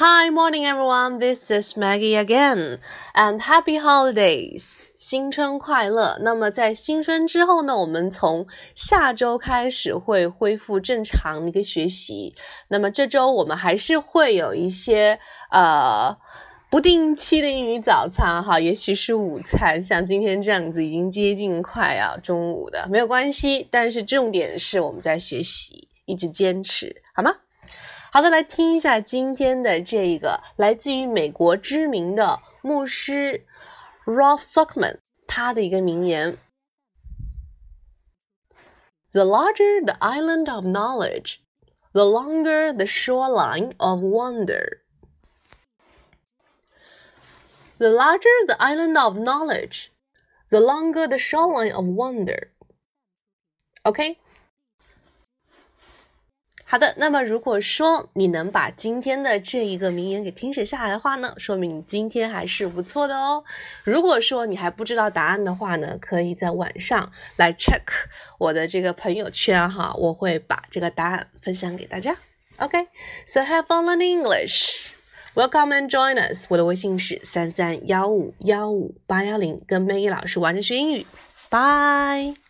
Hi, morning everyone. This is Maggie again, and happy holidays. 新春快乐。那么在新春之后呢，我们从下周开始会恢复正常的一个学习。那么这周我们还是会有一些呃不定期的英语早餐哈，也许是午餐，像今天这样子已经接近快要中午的，没有关系。但是重点是我们在学习，一直坚持，好吗？好的，来听一下今天的这个来自于美国知名的牧师 Ralph Sockman 他的一个名言：“The larger the island of knowledge, the longer the shoreline of wonder.” The larger the island of knowledge, the longer the shoreline of wonder. OK。 好的，那么如果说你能把今天的这一个名言给听写下来的话呢，说明你今天还是不错的哦。如果说你还不知道答案的话呢，可以在晚上来 check 我的这个朋友圈哈，我会把这个答案分享给大家。OK，so have fun learning English. Welcome and join us. 我的微信是三三幺五幺五八幺零，跟 May 老师玩着学英语。Bye.